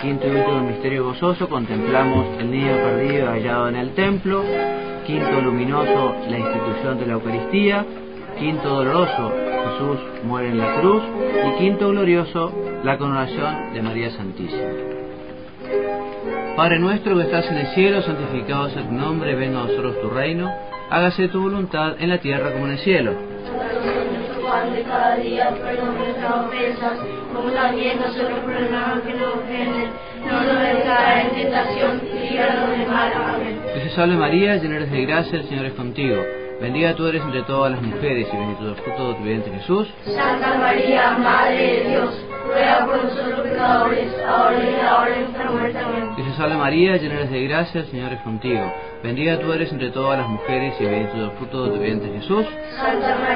Quinto y último misterio gozoso contemplamos el niño perdido hallado en el templo, quinto luminoso la institución de la Eucaristía, quinto doloroso Jesús muere en la cruz y quinto glorioso la coronación de María Santísima. Padre nuestro que estás en el cielo, santificado sea tu nombre, venga a nosotros tu reino, hágase tu voluntad en la tierra como en el cielo. Pan de cada día, perdón nuestras ofensas, como también nosotros perdonamos que nos ofenden. No nos dejes caer en tentación líbranos del mal. Amén. Que se salve María, llena eres de gracia, el Señor es contigo. Bendita tú eres entre todas las mujeres y bendito es el fruto de tu vientre Jesús. Santa María, Madre de Dios, ruega por nosotros pecadores, ahora y en la hora de nuestra muerte. Amén. Que se salve María, llena eres de gracia, el Señor es contigo. Bendita tú eres entre todas las mujeres y bendito es el fruto de tu vientre Jesús. Santa María,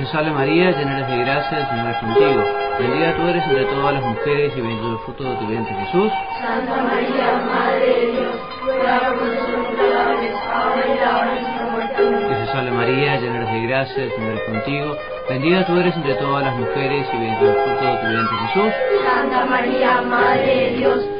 se salve María, llena eres de gracia, el Señor es contigo. Bendita tú eres entre todas las mujeres y bendito el fruto de tu vientre Jesús. Santa María, Madre de Dios, ruega por nosotros pecadores, ahora y en la hora de nuestra muerte. Se salve María, llena eres de gracia, el Señor es contigo. Bendita tú eres entre todas las mujeres y bendito el fruto de tu vientre Jesús. Santa María, Madre de Dios,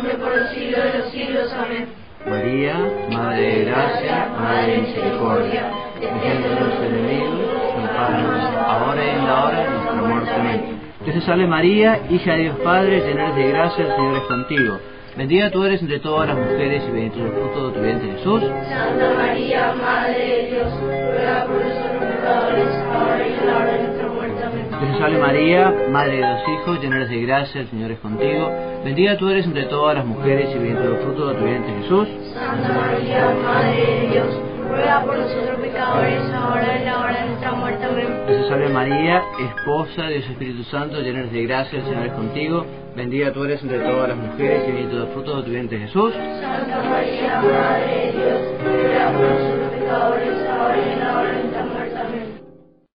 Siempre por los siglos de los siglos. Amén. María, Madre de gracia, Madre de misericordia, defiende de los enemigos, amparanos ahora y en la hora de nuestra muerte. Amén. Que se salve María, hija de Dios Padre, llena eres de gracia, el Señor es contigo. Bendita tú eres entre todas las mujeres y bendito es el fruto de tu vientre Jesús. Santa María, Madre de Dios, ruega por nosotros salve María, Madre de los hijos, llena de gracia, el Señor es contigo. Bendita tú eres entre todas las mujeres y bendito el fruto de tu vientre Jesús. Santa María, Madre de Dios, ruega por nosotros pecadores, ahora y en la hora de nuestra muerte. Amén. Dios María, esposa de su Espíritu Santo, llena de gracia, el Señor es contigo. Bendita tú eres entre todas las mujeres y bendito el fruto de tu vientre Jesús. Santa María, Madre de Dios, ruega por nosotros pecadores, ahora y en la hora de nuestra muerte.